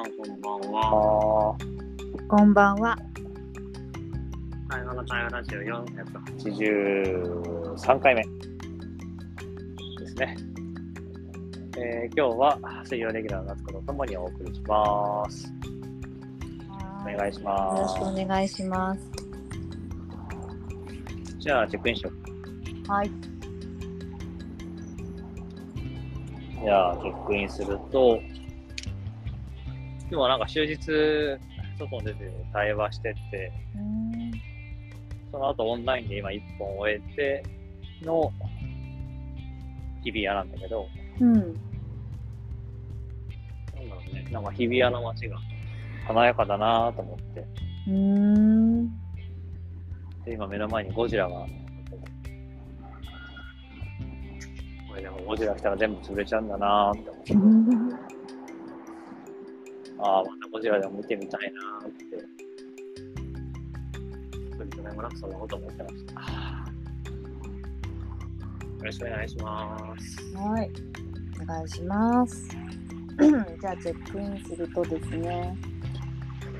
さんこんばんは。こんばんは。会話の会話ラジオ483回目ですね。えー、今日は水曜レギュラーの夏子とともにお送りします。お願いしよろしくます。お願いします。じゃあ、チェックインしよう。はい。じゃあ、チェックインすると、今日はなんか終日、外に出て対話してて、その後オンラインで今1本終えての日比谷なんだけど、うん。なんだろうね、なんか日比谷の街が華やかだなと思って、うーん。で今目の前にゴジラが、これでもゴジラ来たら全部潰れちゃうんだなって思って、ああ、またゴジラでも見てみたいなって、それとねもなくそんなこと思ってました。よろしくお願いします。はい。お願いします。じゃあ、チェックインするとですね。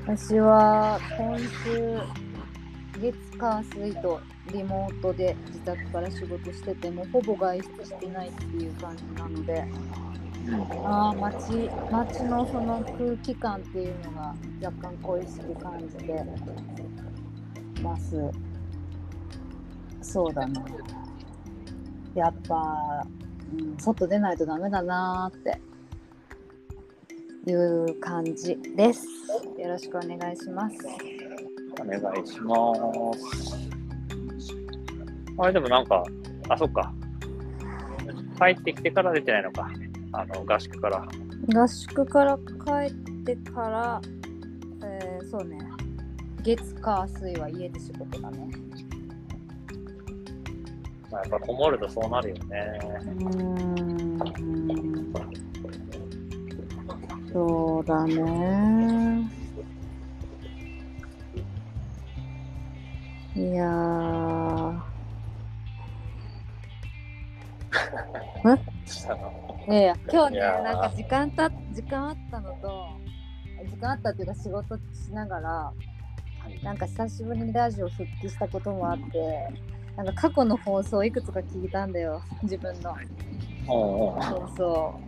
私は今週、月火水とリモートで自宅から仕事しててもほぼ外出してないっていう感じなので、ああ、街、街のその空気感っていうのが若干恋しく感じてます。そうだな。やっぱ、うん、外出ないとダメだなっていう感じです。よろしくお願いします。お願いします。あれでもなんか、あ、そっか。帰ってきてから出てないのか。あの、合宿から。合宿から帰ってから、えーそうね、月火水は家で仕事だね。まあ、やっぱこもるとそうなるよね。うーん。そうだね。いやー。したの？いやいや今日ねなんか時間た時間あったのと時間あったっていうか仕事しながらなんか久しぶりにラジオ復帰したこともあってなんか過去の放送いくつか聞いたんだよ自分の。おうおうそうそ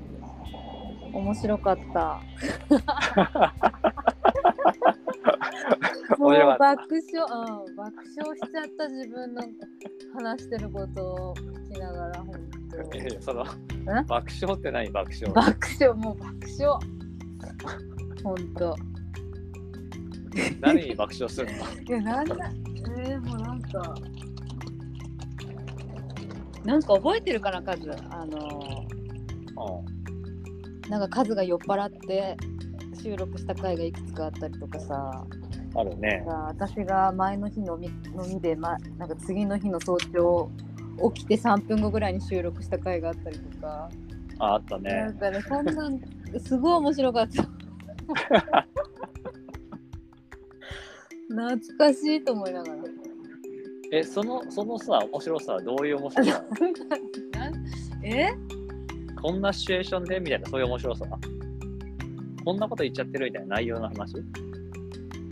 う面白かった。もう面白かった。爆笑、うん、爆笑しちゃった自分の話してることを聞きながら本当いやいやそのえ？爆笑って何？爆笑。爆笑もう爆笑。本当何に爆笑するの？いやなんだ。えー、もうなんか。なんか覚えてるかなカズ？あのうなんかカズが酔っ払って収録した回がいくつかあったりとかさ。んあるね。私が前の日飲み飲みで、ま、なんか次の日の早朝起きて3分後ぐらいに収録した回があったりとか、ああったね。なん。かねそんなんすごい面白かった。懐かしいと思いながら。え、その、そのさ、面白さはどういう面白さ？え？こんなシチュエーションでみたいな、そういう面白さ？こんなこと言っちゃってるみたいな内容の話？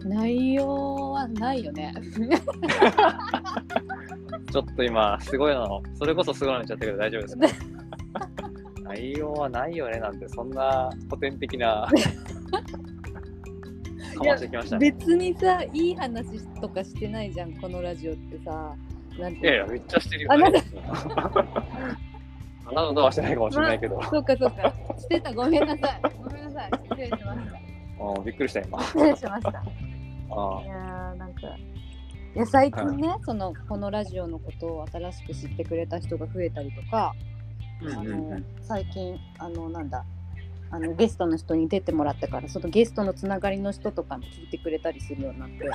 内容はないよね ちょっと今、すごいの、それこそすごいの言っちゃったけど大丈夫ですか？内容はないよねなんて、そんな古典的な。かましてきましたね。別にさいい話とかしてないじゃんこのラジオってさ。なんていやいや、めっちゃしてるよ。あなんだ。あなたとはしてないかもしれないけど、そうかそうか。してた。ごめんなさい。ごめんなさい。失礼しました。あびっくりした今。失礼しました。あいやーなんかいや最近ね、そのこのラジオのことを新しく知ってくれた人が増えたりとか、うんあのうんうん。最近あのなんだあのゲストの人に出てもらったからそのゲストのつながりの人とかも聞いてくれたりするようになって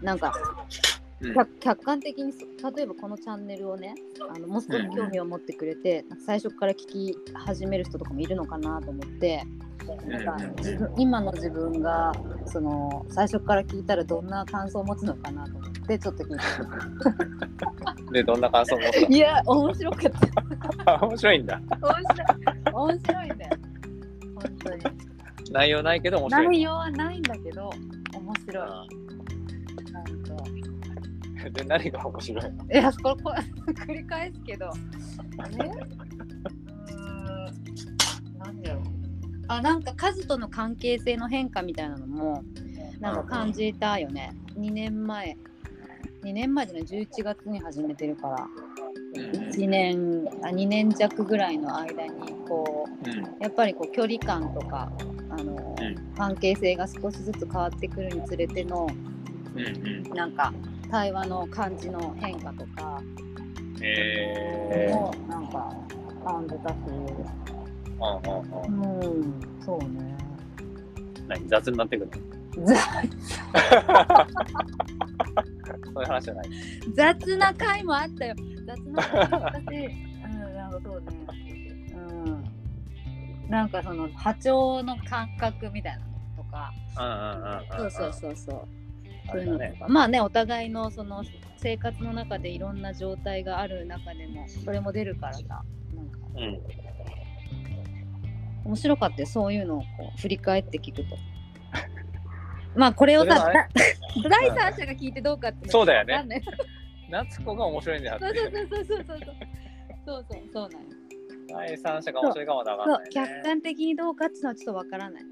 なんかうん客客観的に例えばこのチャンネルをねあのもう少し興味を持ってくれて、なんか最初から聞き始める人とかもいるのかなと思って。なんか自分今の自分がその最初から聞いたらどんな感想を持つのかなと思ってちょっと聞いて。で、どんな感想を持っいや面白かった。た 面白いんだ。面白い。面白いんだよ本当に。内容ないけど面白い。内容はないんだけど、面白い。で、何が面白いいや、ここ繰り返すけど。ね。うーん。なんだろう。あ、なんか数との関係性の変化みたいなのも、なんか感じたよね。2年前。2年前じゃない、11月に始めてるから。1年あ2年弱ぐらいの間にこううん。やっぱりこう距離感とかあの、うん関係性が少しずつ変わってくるにつれてのうん。うん。なんか対話の感じの変化とかえー。もなんか感じたし、うんうんうん。うん、そうね。何雑になってくるの？ざ そういう話じゃない。雑な回もあったよ。雑な回もあったし、うん、なんかそうね。うん。なんかその波長の感覚みたいなのとか、うんうんうんうん。そうそうそうそう。あそういうのと。か、まあねお互いのその生活の中でいろんな状態がある中でもそれも出るからさなんか。うん。面白かったよそういうのをこう振り返って聞くと。まあこれをさ第三 者が聞いてどうかってそうだよね。夏子が面白いんだよ。そうそうそうそうそうそう。そうそうなんよ。第三者が面白いかもわかんそうない、ね。客観的にどうかっていうのはちょっとわからない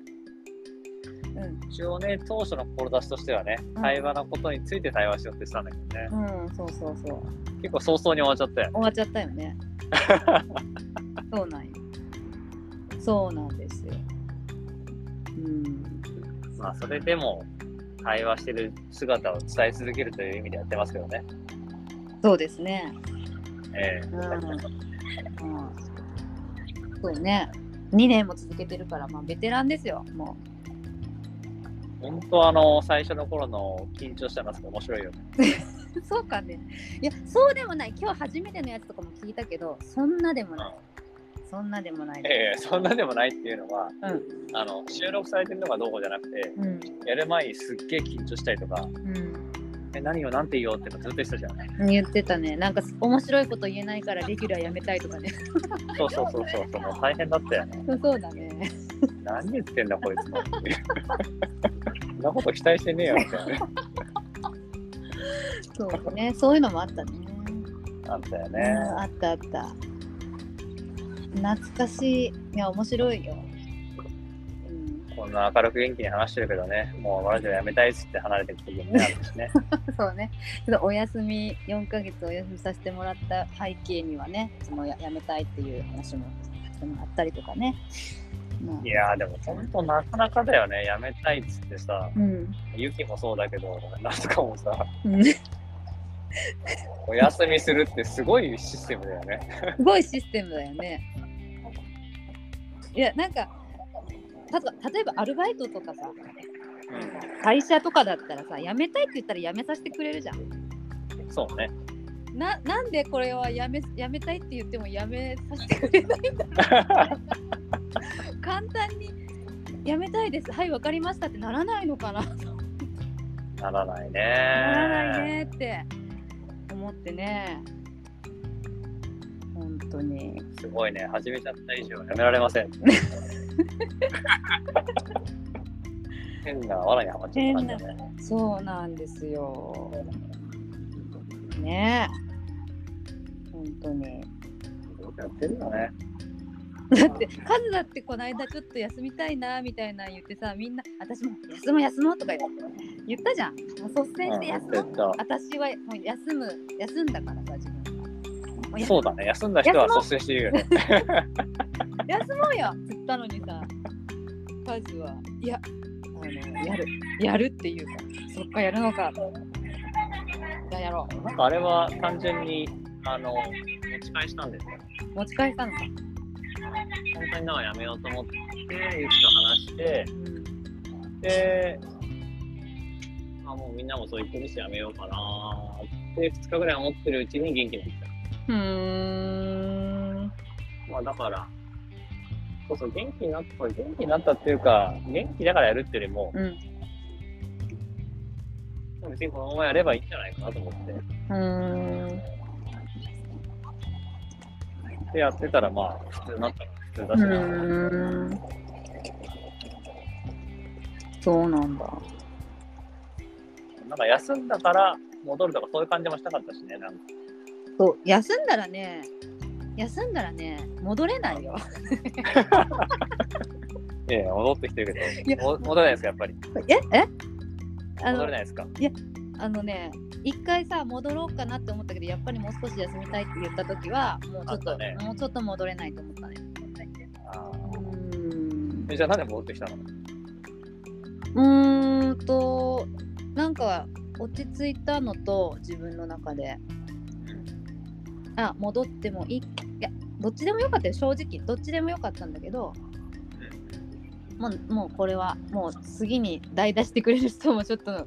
うん。一応ね、当初の志としてはね、うん。対話のことについて対話しようってしたんだけどね、うんそうそうそう。結構早々に終わっちゃったよ。終わっちゃったよね。そうなんよ。そうなんですよ。うん。まあ、それでも、対話してる姿を伝え続けるという意味でやってますけどね。そうですね。ええ。うん、うん、そうね。2年も続けてるからまあベテランですよも本当あの、最初の頃の緊張した夏子面白いよね。う そうかね。いやそうでもない。今日初めてのやつとかも聞いたけどそんなでもない。そんなでもない。ええそんなでもないっていうのは、うん。あの、収録されてるのがどうこうじゃなくて、うん。やる前にすっげえ緊張したりとか、うん。え、何をなんて言おうってのずっと言ってたじゃん。言ってたね。なんか面白いこと言えないからレギュラーやめたいとかね。そうそうそうそう。そう大変だったよね。そうだね 何言ってんだこいつのっていう。そんなこと期待してねえよみたいなね。そうねそういうのもあったねあったようんね。あったあった懐かしいいや面白いよ、うん、こんな明るく元気に話してるけどね、もうラジオやめたいっつって離れてく時もね、あるしね。そうね。ちょっとお休み、4ヶ月お休みさせてもらった背景にはね、そのややめたいっていう話もさせてもらったりとかね。まあいやーでも本当なかなかだよね、やめたいっつってさ、うん。ユキもそうだけど、夏子もさ、うんすお休みするってすごいシステムだよね。ごいシステムだよね。いや、なんか、たと例えばアルバイトとかさ、会社とかだったらさ、辞めたいって言ったら辞めさせてくれるじゃん。そうね。ななんでこれは辞め辞めたいって言っても辞めさせてくれないんだろう 簡単に辞めたいです。はいわかりましたってならないのかな。ならないね。ならないねって。思ってね。本当に。すごいね、始めちゃった以上やめられません。変な罠にはまっちゃったんだよね。そうなんですよ。ね。え本当に。やってるよね。だってカズだってこの間ちょっと休みたいなみたいな言ってさみんな私も休もう休もうとか言って言ったじゃん。率先して休もう。うん私はもう休む休んだからさ自分がもうやそうだね、休んだ人は率先して言うよね。休もうよっつったのにさカズは。いやあのやる。やるっていうかそっかやるのかじゃあやろなんかあれは単純に、あの、持ち返したんですよ。う持ち返したのか、本当になんかやめようと思って、ゆきと話して、うん、で、あ、もうみんなもそう言ってるしやめようかなって2日ぐらい思ってるうちに元気になっうーんた。まあだから、そうそう、元気になった、元気になったっていうか、元気だからやるっていうよりも、うん別にこのままやればいいんじゃないかなと思って。うーんで、やってたらまあ、普通になった普通だうしな。ーんそうなんだ。なんか休んだから戻るとかそういう感じもしたかったしね、なんか。そう、休んだらね、休んだらね、戻れないよ。いやいや戻ってきてるいやけど、も戻れないですか、やっぱり。ええ？あの戻れないですか？あのね、一回さ、戻ろうかなって思ったけど、やっぱりもう少し休みたいって言った時は、もうちょっと、ねもうちょっと戻れないと思ったね。あうーーん。えじゃあなんで戻ってきたの？うーんとなんか落ち着いたのと自分の中で。あ戻ってもいい。いやどっちでもよかったよ正直。どっちでもよかったんだけどもうもうこれはもう次に代打してくれる人もちょっと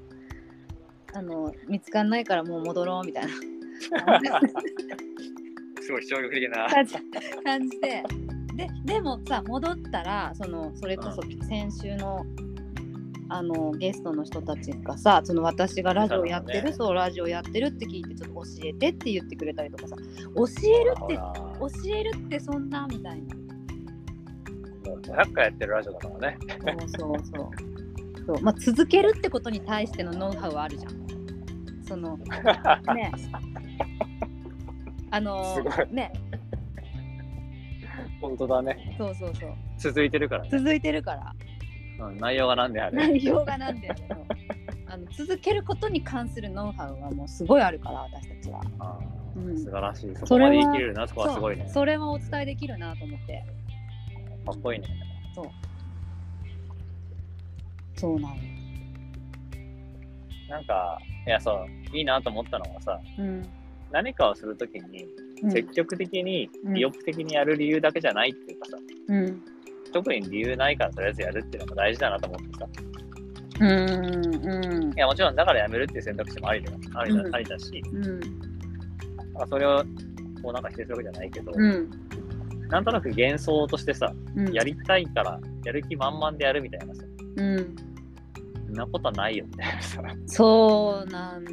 あの見つかんないからもう戻ろうみたいな。すごい衝撃的な。感じ感じでででもさ戻ったらそのそれこそ先週のあのゲストの人たちがさその私がラジオやってる、そうそうラジオやってるって聞いてちょっと教えてって言ってくれたりとかさ教えるって教えるってそんなみたいな。もう500回やってるラジオだからね。そうそうそう。そう、まあ、続けるってことに対してのノウハウはあるじゃん。その ね。あのね本当だね。そうそうそう続いてるからね。続いてるからうん内容がなんであれ。内容がなんであ の続けることに関するノウハウはもうすごいあるから私たちは。あーうん素晴らしい。そこまで言い切れるな、そこはすごいねそう。それはお伝えできるなと思って。かっこいいね。そうなの。なんか、いや、そう、いいなと思ったのはさ、うん。何かをするときに、うん積極的に、うん意欲的にやる理由だけじゃないっていうかさ、うん。特に理由ないからとりあえずやるっていうのが大事だなと思ってさ。うん。うんい。や、もちろんだからやめるっていう選択肢もありだありだ,、うんありだし、うん。まあ、それをこうなんか否定するわけじゃないけど、うん。なんとなく幻想としてさ、うん。やりたいから、やる気満々でやるみたいなさ、うん。そんなことはないよみたいなさ、そうなん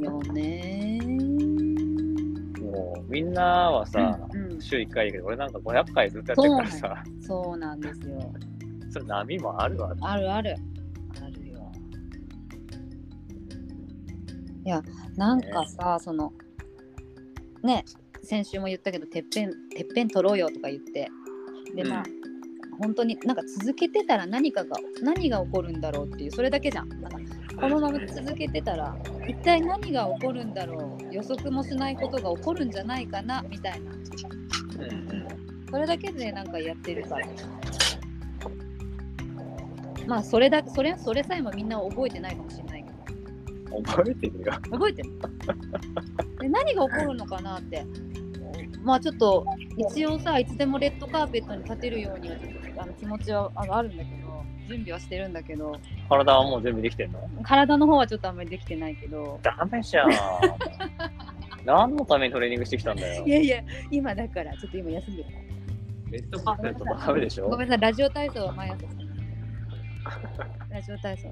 よね。もうみんなはさ、うん。週1回だけど、俺なんか500回ずっとやってるからさ、そうなんですよ。それ波もあるわ。あるある。あるよ。いや、なんかさ、その、ね、先週も言ったけど、てっぺん、てっぺん取ろうよとか言って、で、まあ、本当になんか続けてたら何かが、何が起こるんだろうっていう、それだけじゃん。なんかこのまま続けてたら、一体何が起こるんだろう、予測もしないことが起こるんじゃないかな、みたいな。それだけでなんかやってるから。まあそれだそれそれさえもみんな覚えてないかもしれないけど覚えてるよ。覚えてる？で何が起こるのかなってまあちょっと一応さいつでもレッドカーペットに立てるようにはちょっとあの気持ちはあるんだけど準備はしてるんだけど。体はもう準備できてんの？体の方はちょっとあんまりできてないけど。ダメじゃん。何のためにトレーニングしてきたんだよ？い。やいや今だからちょっと今休んでる。レッドカーペットダメでしょ？ごめんなさい。ラジオ体操は毎朝ラジオ体操。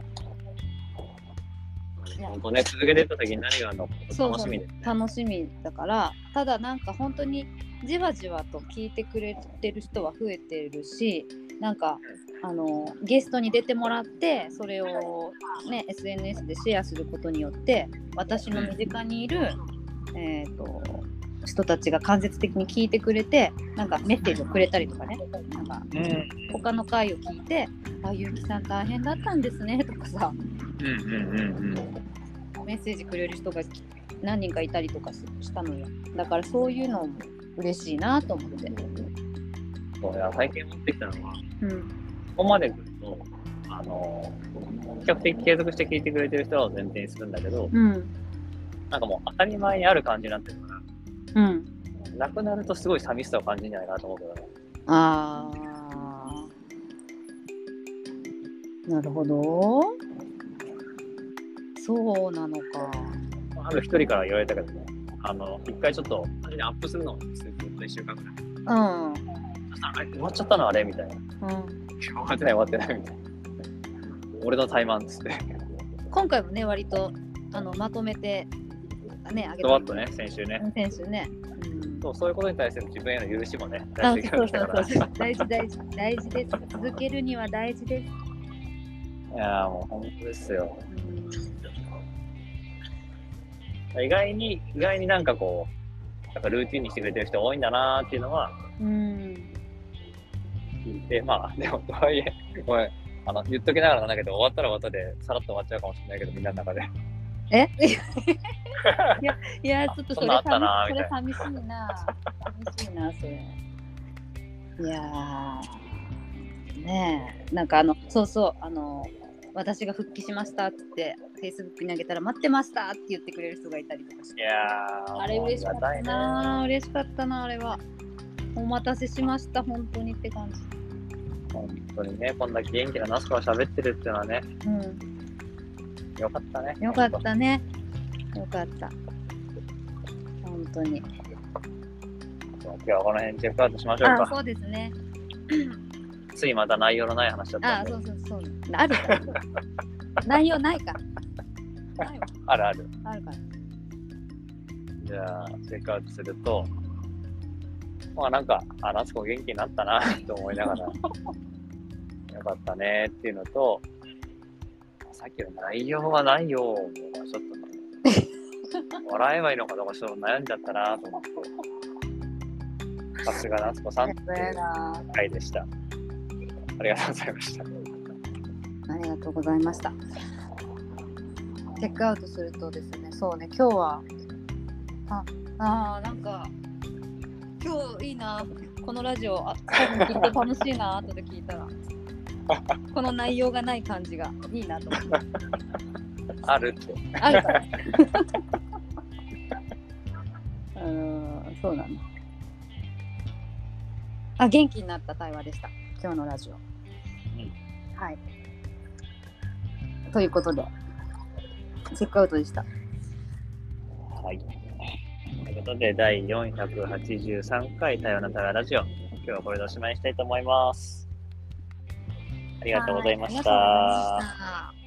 本当ね、続けてった時に何があるの？楽しみで。すね。楽しみだから。ただなんか本当にじわじわと聞いてくれてる人は増えてるしなんかあのゲストに出てもらってそれを、ね、SNS でシェアすることによって私の身近にいる、えー、と人たちが間接的に聞いてくれてなんかメッセージをくれたりとかね。なんかうん。他の回を聞いて「あゆうきさん大変だったんですね」とかさ。うんうんうんうん。メッセージくれる人が何人かいたりとかしたのよ。だからそういうのも嬉しいなと思って。そういや最近持ってきたのは、うんここまで来ると、あの、比較的継続して聞いてくれてる人は前提にするんだけど、うん。なんかもう当たり前にある感じになってるから、うん。なくなるとすごい寂しさを感じるんじゃないかなと思うけどね。あー。なるほど。そうなのか。ある一人から言われたけどね、あの、一回ちょっと、アップするのをずっと1週間ぐらい。うんあれ、終わっちゃったのあれ？みたいな。うん終わってない終わってないみたいな。俺の怠慢っつって。今回もね割とあのまとめてねあげドワッとね、先週ね。選手ね、うんそうそういうことに対する自分への許しもね、あ大事そうそうだから。そう大事大事大事です続けるには大事ですいやーもう本当ですよ。うん意外に、意外になんかこう、なんかルーティンにしてくれてる人多いんだなーっていうのはうん聞いて、まあ、でも、とはいえ、ごめん、あの、言っときながらなんだけど、終わったら終わったで、さらっと終わっちゃうかもしれないけど、みんなの中で。え？いやいやちょっとそれ寂それ寂しいな寂しいなそれ。いやー。ねえ。なんかあのそうそうあの私が復帰しましたってフェイスブックにあげたら待ってましたって言ってくれる人がいたりとかして。いやー、あれ嬉しかったな嬉しかったなあれは。お待たせしました本当にって感じ。本当にね、こんだけ元気なナスコが喋ってるっていうのはね、うん。よかったね。よかったね。よかった。本当に。今日はこの辺チェックアウトしましょうか。あそうですね。ついまた内容のない話だったあそう。そうそう。あるか。ら 内容ないか。あるある。あるから。じゃあ、チェックアウトすると、まあなんか、あ、夏子元気になったなと思いながら、よかったねっていうのと、さっきの内容はないよ、ちょっとね、笑えばいいのかどうかちょっと悩んじゃったなと思って、さすが夏子さんっていう回でした。ありがとうございました。ありがとうございましたチェックアウトするとですねそうね今日はああなんか今日いいな。このラジオあ多分きっと楽しいな後で聞いたら。この内容がない感じがいいなと思って。あるって。あるか。らうーんそうなのあ元気になった対話でした。今日のラジオ、はい。ということでチェックアウトでした。はい。ということで、第483回多様な多様ラジオ。今日はこれでおしまいにしたいと思います。ありがとうございましはいありがとうございまた。した